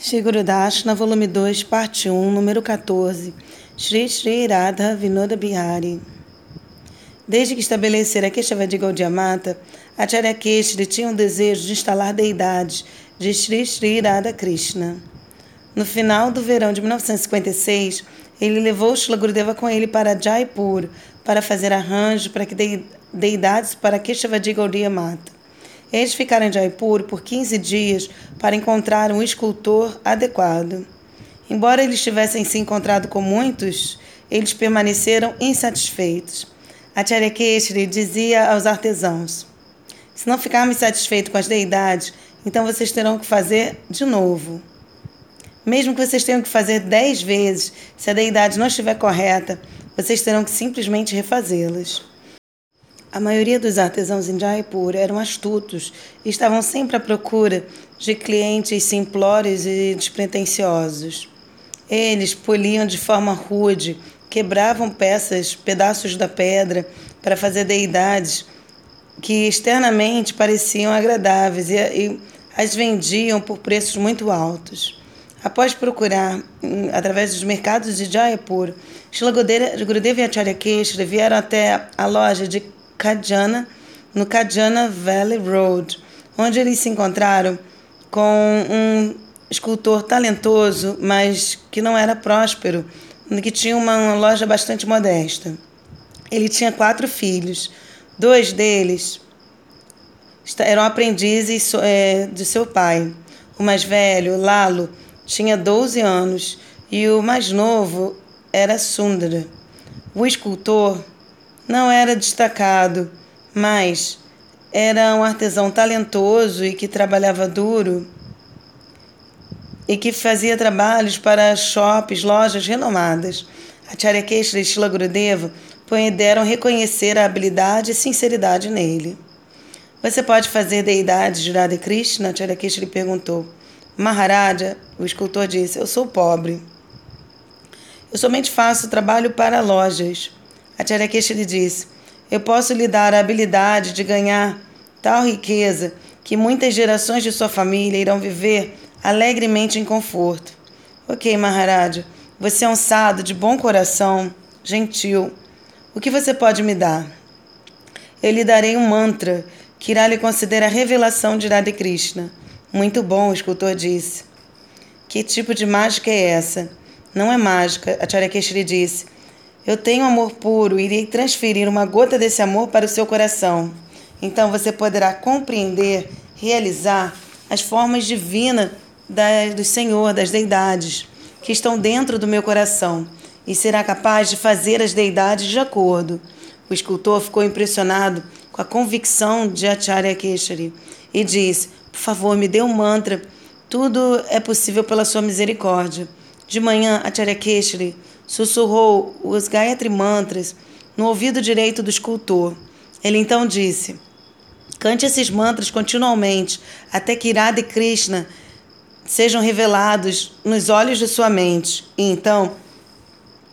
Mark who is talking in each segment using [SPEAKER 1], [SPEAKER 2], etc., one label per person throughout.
[SPEAKER 1] Shri Guru volume 2, parte 1, número 14, Shri Shri Radha Vinoda Bihari. Desde que estabelecera Keshava de Gaudiya Mata, Acharya Keshri tinha o desejo de instalar deidades de Shri Shri Radha Krishna. No final do verão de 1956, ele levou Shila Gurudeva com ele para Jaipur para fazer arranjo para que deidades para Keshava de Gaudiya Mata. Eles ficaram em Jaipur por 15 dias para encontrar um escultor adequado. Embora eles tivessem se encontrado com muitos, eles permaneceram insatisfeitos. Acharya Keshri dizia aos artesãos: Se não ficarmos satisfeitos com as deidades, então vocês terão que fazer de novo. Mesmo que vocês tenham que fazer dez vezes, se a deidade não estiver correta, vocês terão que simplesmente refazê-las. A maioria dos artesãos em Jaipur eram astutos e estavam sempre à procura de clientes simplórios e despretensiosos. Eles poliam de forma rude, quebravam peças, pedaços da pedra para fazer deidades que externamente pareciam agradáveis e, e as vendiam por preços muito altos. Após procurar hum, através dos mercados de Jaipur, Shila Gurudeva e Acharya Keshri vieram até a loja de Kajana, no Kajana Valley Road, onde eles se encontraram com um escultor talentoso, mas que não era próspero, que tinha uma loja bastante modesta. Ele tinha quatro filhos. Dois deles eram aprendizes é, de seu pai. O mais velho, Lalo, tinha 12 anos e o mais novo era Sundara. O escultor não era destacado, mas era um artesão talentoso e que trabalhava duro e que fazia trabalhos para shops, lojas renomadas. Acharya Keshri e Shila Gurudeva puderam reconhecer a habilidade e sinceridade nele. Você pode fazer deidades de Radha Krishna? Acharya Keshri perguntou. Maharaja, o escultor disse, eu sou pobre. Eu somente faço trabalho para lojas. A Tcharekesh lhe disse: Eu posso lhe dar a habilidade de ganhar tal riqueza que muitas gerações de sua família irão viver alegremente em conforto. Ok, Maharaja, você é um sado de bom coração, gentil. O que você pode me dar? Eu lhe darei um mantra que irá lhe conceder a revelação de Radha Krishna. Muito bom, o escultor disse. Que tipo de mágica é essa? Não é mágica, a Charyakeshri disse. Eu tenho amor puro e irei transferir uma gota desse amor para o seu coração. Então você poderá compreender, realizar as formas divinas da, do Senhor, das deidades, que estão dentro do meu coração, e será capaz de fazer as deidades de acordo. O escultor ficou impressionado com a convicção de Acharya Keshari e disse: Por favor, me dê um mantra. Tudo é possível pela sua misericórdia. De manhã, Acharya Keshari sussurrou os Gayatri Mantras no ouvido direito do escultor. Ele então disse: Cante esses mantras continuamente até que Irada e Krishna sejam revelados nos olhos de sua mente. E então,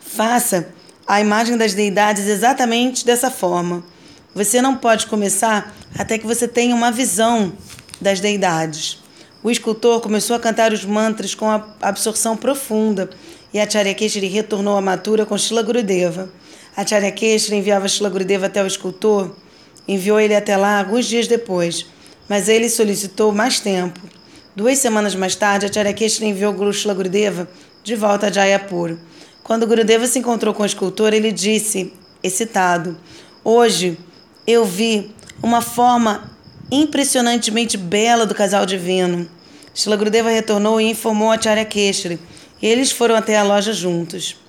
[SPEAKER 1] faça a imagem das deidades exatamente dessa forma. Você não pode começar até que você tenha uma visão das deidades. O escultor começou a cantar os mantras com absorção profunda e Acharya Keshri retornou à Mathura com Shila Gurudeva. Acharya Keshri enviava Shila Gurudeva até o escultor, enviou ele até lá alguns dias depois, mas ele solicitou mais tempo. Duas semanas mais tarde, Acharya Keshri enviou Guru Shila Gurudeva de volta a Jayapur. Quando Gurudeva se encontrou com o escultor, ele disse, excitado, Hoje eu vi uma forma impressionantemente bela do casal divino. Shila Gurudeva retornou e informou a Acharya Keshri eles foram até a loja juntos.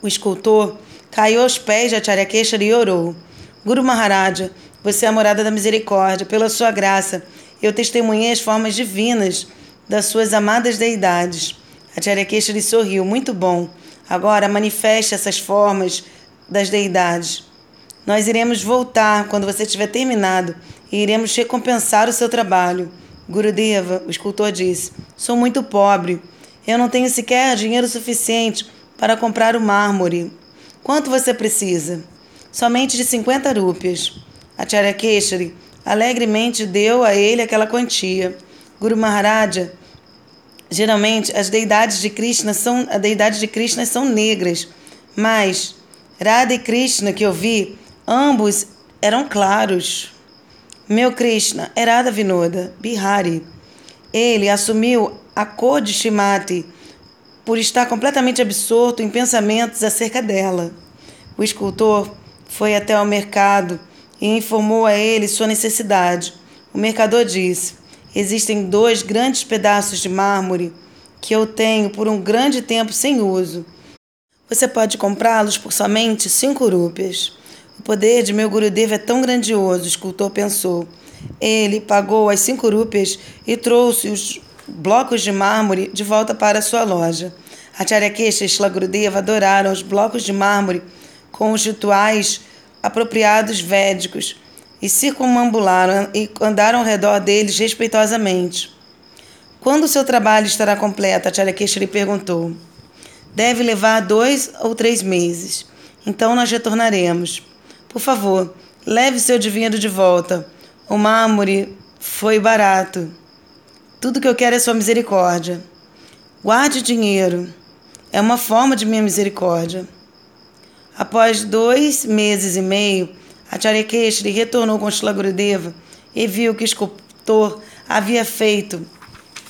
[SPEAKER 1] O escultor caiu aos pés de Acharya Keshari e orou. Guru Maharaja, você é a morada da misericórdia, pela sua graça, eu testemunhei as formas divinas das suas amadas deidades. Acharya Keshari sorriu, muito bom. Agora manifeste essas formas das deidades. Nós iremos voltar quando você tiver terminado e iremos recompensar o seu trabalho. Gurudeva, o escultor disse, sou muito pobre. Eu não tenho sequer dinheiro suficiente para comprar o mármore. Quanto você precisa? Somente de 50 rúpias. Acharya Keshari alegremente deu a ele aquela quantia. Guru Maharaja Geralmente, as deidades de Krishna são, a deidade de Krishna são negras, mas Radha e Krishna que eu vi, ambos eram claros. Meu Krishna Radha Vinoda, Bihari. Ele assumiu a cor de Shimati por estar completamente absorto em pensamentos acerca dela. O escultor foi até ao mercado e informou a ele sua necessidade. O mercador disse: Existem dois grandes pedaços de mármore que eu tenho por um grande tempo sem uso. Você pode comprá-los por somente cinco rúpias. O poder de meu Gurudev é tão grandioso, o escultor pensou. Ele pagou as cinco rúpias e trouxe os blocos de mármore de volta para sua loja. Acharya Kesha e Shila Gurudeva adoraram os blocos de mármore com os rituais apropriados védicos e circunambularam e andaram ao redor deles respeitosamente. Quando seu trabalho estará completo? Acharya Kesha lhe perguntou. Deve levar dois ou três meses. Então nós retornaremos. Por favor, leve seu dinheiro de volta. O mármore foi barato. Tudo que eu quero é sua misericórdia. Guarde dinheiro. É uma forma de minha misericórdia. Após dois meses e meio, Acharya Keshri retornou com Shila Gurudeva e viu que o escultor havia feito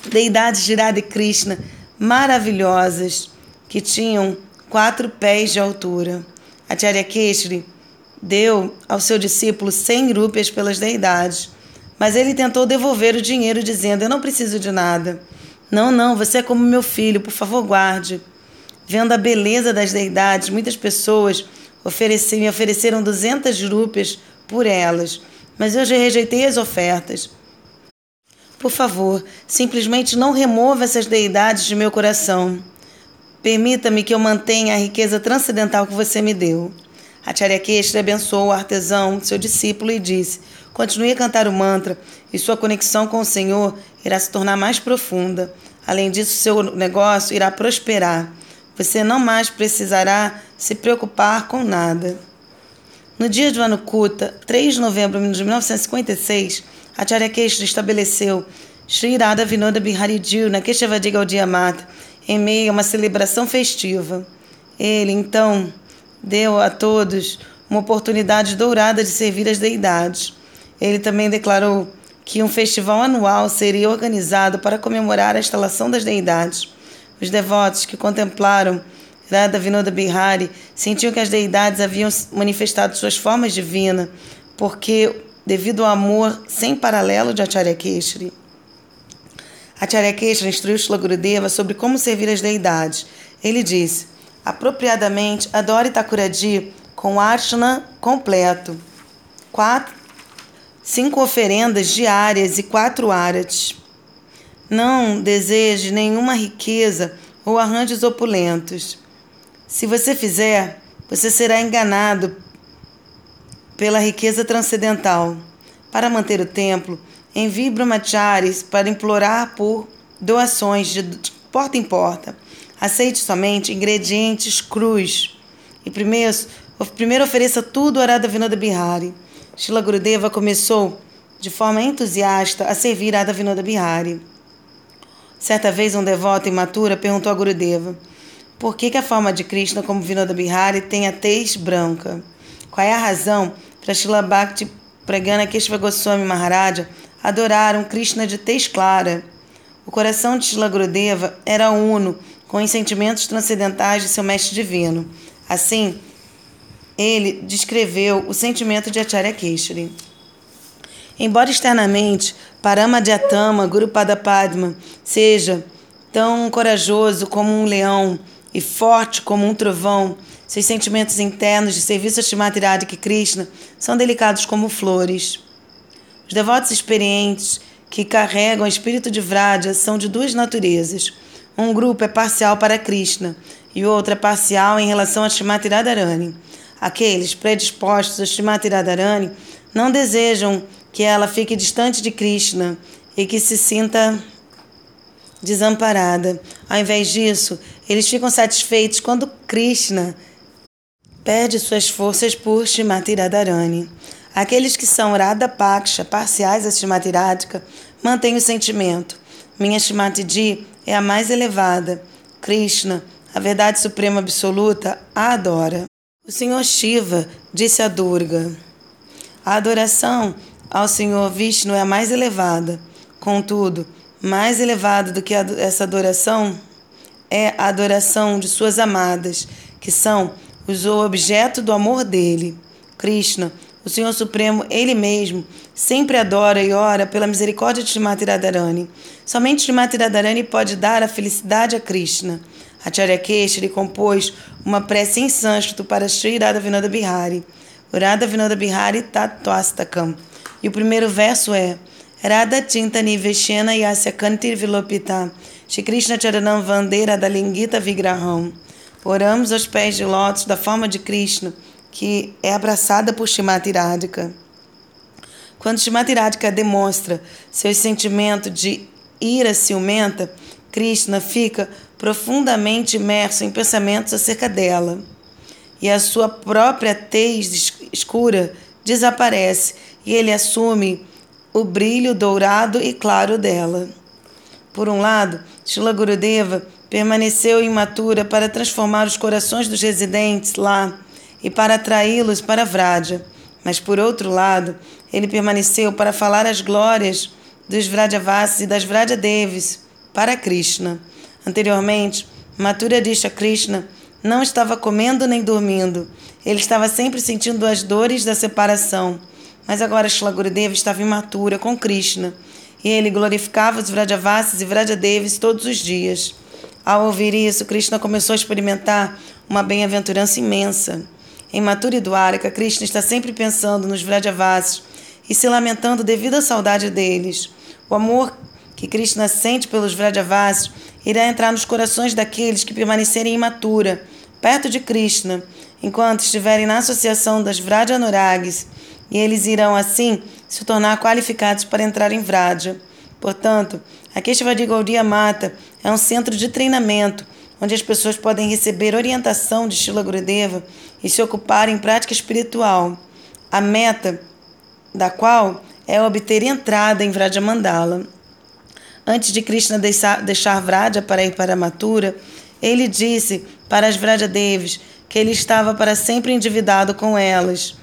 [SPEAKER 1] deidades de Radha Krishna maravilhosas que tinham quatro pés de altura. Acharya Keshri deu ao seu discípulo cem rúpias pelas deidades, mas ele tentou devolver o dinheiro dizendo: Eu não preciso de nada. Não, não, você é como meu filho, por favor, guarde. Vendo a beleza das deidades, muitas pessoas ofereceram, me ofereceram 200 rúpias por elas, mas eu já rejeitei as ofertas. Por favor, simplesmente não remova essas deidades de meu coração. Permita-me que eu mantenha a riqueza transcendental que você me deu. Acharya Keshri abençoou o artesão, seu discípulo, e disse: Continue a cantar o mantra e sua conexão com o Senhor irá se tornar mais profunda. Além disso, seu negócio irá prosperar. Você não mais precisará se preocupar com nada. No dia do ano Kuta, 3 de novembro de 1956, Acharya Keshri estabeleceu Sri Radha Vinoda Bihari na Keshavadi Gaudiya Mata, em meio a uma celebração festiva. Ele, então, deu a todos uma oportunidade dourada de servir as deidades. Ele também declarou que um festival anual seria organizado para comemorar a instalação das deidades. Os devotos que contemplaram Radha Vinoda Bihari sentiam que as deidades haviam manifestado suas formas divinas, porque devido ao amor sem paralelo de Acharya Keshri. Acharya Keshri instruiu Shila Gurudeva sobre como servir as deidades. Ele disse: apropriadamente, adore Thakuradi com arshana completo. Quatro, cinco oferendas diárias e quatro arates. Não deseje nenhuma riqueza ou arranjos opulentos. Se você fizer, você será enganado pela riqueza transcendental. Para manter o templo, envie brahmacharis para implorar por doações de porta em porta. Aceite somente ingredientes crus. E primeiro, primeiro ofereça tudo a Radha Vinoda Bihari. Shila Gurudeva começou de forma entusiasta a servir Radha Vinoda Bihari. Certa vez, um devoto imatura perguntou a Gurudeva por que, que a forma de Krishna como Vinoda Bihari tem a tez branca. Qual é a razão para Shila Bhakti Pragana Keshava Goswami Maharaja adorar um Krishna de tez clara? O coração de Shila Gurudeva era uno com os sentimentos transcendentais de seu mestre divino. Assim, ele descreveu o sentimento de Acharya Keshari. Embora externamente Paramadhyatama Guru Padma seja tão corajoso como um leão e forte como um trovão, seus sentimentos internos de serviço a Shrimati Radhika Krishna são delicados como flores. Os devotos experientes que carregam o espírito de Vraja são de duas naturezas. Um grupo é parcial para Krishna e outro é parcial em relação a Shrimati Radharani. Aqueles predispostos a Shrimati Radharani não desejam que ela fique distante de Krishna e que se sinta desamparada. Ao invés disso, eles ficam satisfeitos quando Krishna perde suas forças por Shrimati Radharani. Aqueles que são Radha Paksha, parciais a Shrimati Radhika, mantêm o sentimento. Minha Shrimati é a mais elevada. Krishna, a verdade suprema absoluta, a adora. O Senhor Shiva disse a Durga: A adoração ao Senhor Vishnu é a mais elevada. Contudo, mais elevada do que essa adoração é a adoração de suas amadas, que são os objeto do amor dele. Krishna, o Senhor Supremo, Ele mesmo, sempre adora e ora pela misericórdia de Srimati Radharani. Somente Srimati Radharani pode dar a felicidade a Krishna. Acharya Keshari compôs uma prece em sânscrito para Sri Radha Vinoda Bihari, Radha Vinoda Bihari Tattvastakam. E o primeiro verso é Radha Tinta Niveshena Yasya Kantir Vilopita Shri Krishna Charanam Vandera Vigraham. Oramos aos pés de lótus da forma de Krishna, que é abraçada por Shrimati Radhika. Quando Shrimati Radhika demonstra seu sentimento de ira ciumenta, Krishna fica profundamente imerso em pensamentos acerca dela. E a sua própria tez escura desaparece e ele assume o brilho dourado e claro dela. Por um lado, Shila Gurudeva permaneceu imatura para transformar os corações dos residentes lá e para atraí-los para Vraja. Mas por outro lado, ele permaneceu para falar as glórias dos Vrajavasis e das Vrajadevis para Krishna. Anteriormente, Mathura Disha Krishna não estava comendo nem dormindo. Ele estava sempre sentindo as dores da separação. Mas agora Shila Gurudeva estava imatura com Krishna e ele glorificava os Vrajavasis e Vrajadevis todos os dias. Ao ouvir isso, Krishna começou a experimentar uma bem-aventurança imensa. Em Mathura e Dwaraka, Krishna está sempre pensando nos Vrajavasis e se lamentando devido à saudade deles. O amor que Krishna sente pelos Vrajavasis irá entrar nos corações daqueles que permanecerem imatura, perto de Krishna, enquanto estiverem na associação das Vrajanuragis, e eles irão assim se tornar qualificados para entrar em Vraja. Portanto, a Keshava de Gaudiya Mata é um centro de treinamento onde as pessoas podem receber orientação de Shila Gurudeva e se ocupar em prática espiritual, a meta da qual é obter entrada em Vraja Mandala. Antes de Krishna deixar, Vraja para ir para Mathura, ele disse para as Vraja Devis que ele estava para sempre endividado com elas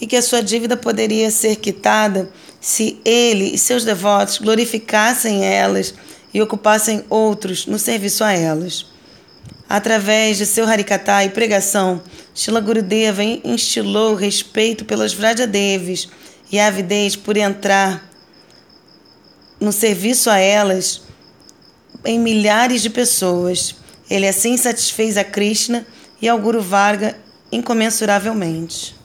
[SPEAKER 1] e que a sua dívida poderia ser quitada se ele e seus devotos glorificassem elas e ocupassem outros no serviço a elas. Através de seu Harikatha e pregação, Shila Gurudeva instilou respeito pelas Vrajadevis e avidez por entrar no serviço a elas em milhares de pessoas. Ele assim satisfez a Krishna e ao Guru Varga incomensuravelmente.